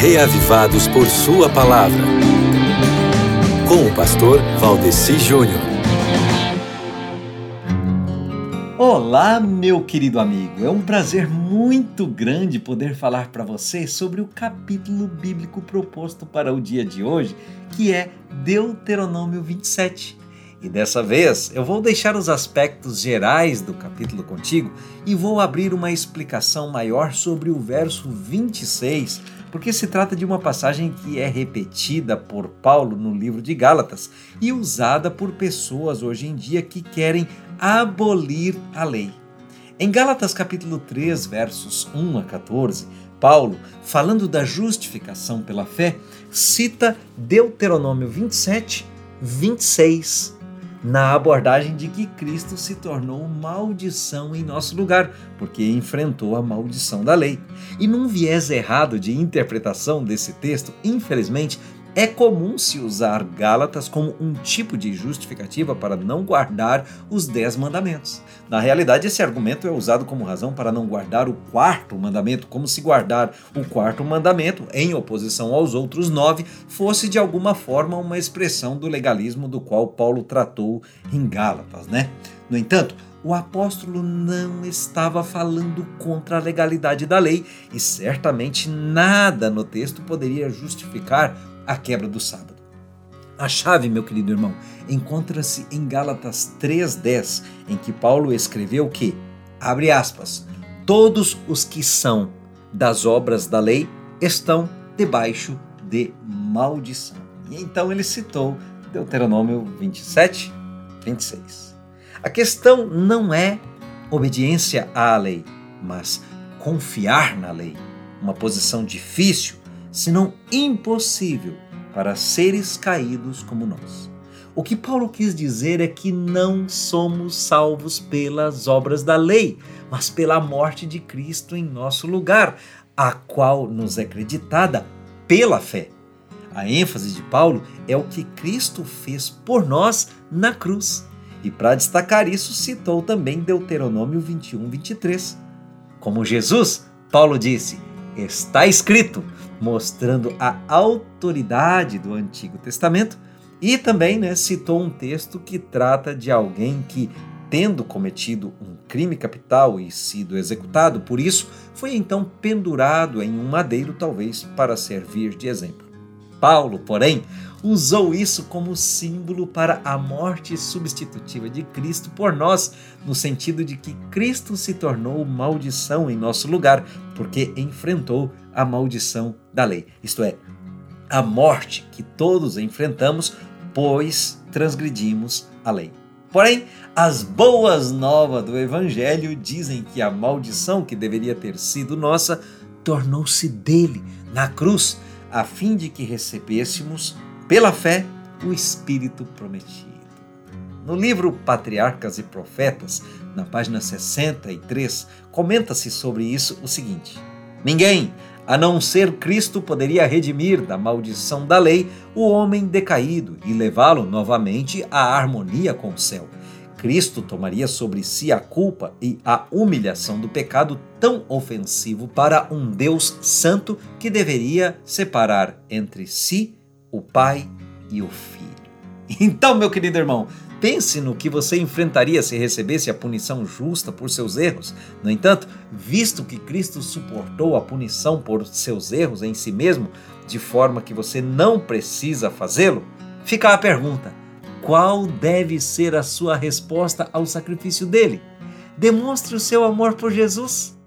reavivados por Sua palavra. Com o pastor Valdeci Júnior. Olá, meu querido amigo. É um prazer muito grande poder falar para você sobre o capítulo bíblico proposto para o dia de hoje, que é Deuteronômio 27. E dessa vez eu vou deixar os aspectos gerais do capítulo contigo e vou abrir uma explicação maior sobre o verso 26, porque se trata de uma passagem que é repetida por Paulo no livro de Gálatas e usada por pessoas hoje em dia que querem abolir a lei. Em Gálatas capítulo 3, versos 1 a 14, Paulo, falando da justificação pela fé, cita Deuteronômio 27, 26 na abordagem de que Cristo se tornou maldição em nosso lugar, porque enfrentou a maldição da lei. E num viés errado de interpretação desse texto, infelizmente, é comum se usar Gálatas como um tipo de justificativa para não guardar os dez mandamentos. Na realidade, esse argumento é usado como razão para não guardar o quarto mandamento, como se guardar o quarto mandamento, em oposição aos outros nove, fosse de alguma forma uma expressão do legalismo do qual Paulo tratou em Gálatas, né? No entanto, o apóstolo não estava falando contra a legalidade da lei e certamente nada no texto poderia justificar a quebra do sábado. A chave, meu querido irmão, encontra-se em Gálatas 3:10, em que Paulo escreveu que, abre aspas, todos os que são das obras da lei estão debaixo de maldição. E então ele citou Deuteronômio 27, 26. A questão não é obediência à lei, mas confiar na lei. Uma posição difícil, se não impossível, para seres caídos como nós. O que Paulo quis dizer é que não somos salvos pelas obras da lei, mas pela morte de Cristo em nosso lugar, a qual nos é acreditada pela fé. A ênfase de Paulo é o que Cristo fez por nós na cruz. E para destacar isso, citou também Deuteronômio 21, 23. Como Jesus, Paulo disse: Está escrito mostrando a autoridade do Antigo Testamento e também né, citou um texto que trata de alguém que, tendo cometido um crime capital e sido executado por isso, foi então pendurado em um madeiro, talvez para servir de exemplo. Paulo, porém, usou isso como símbolo para a morte substitutiva de Cristo por nós, no sentido de que Cristo se tornou maldição em nosso lugar, porque enfrentou a maldição da lei, isto é, a morte que todos enfrentamos, pois transgredimos a lei. Porém, as boas novas do Evangelho dizem que a maldição que deveria ter sido nossa tornou-se dele na cruz, a fim de que recebêssemos pela fé, o Espírito prometido. No livro Patriarcas e Profetas, na página 63, comenta-se sobre isso o seguinte: Ninguém, a não ser Cristo, poderia redimir da maldição da lei o homem decaído e levá-lo novamente à harmonia com o céu. Cristo tomaria sobre si a culpa e a humilhação do pecado tão ofensivo para um Deus santo que deveria separar entre si o Pai e o Filho. Então, meu querido irmão, pense no que você enfrentaria se recebesse a punição justa por seus erros. No entanto, visto que Cristo suportou a punição por seus erros em si mesmo, de forma que você não precisa fazê-lo, fica a pergunta: qual deve ser a sua resposta ao sacrifício dele? Demonstre o seu amor por Jesus.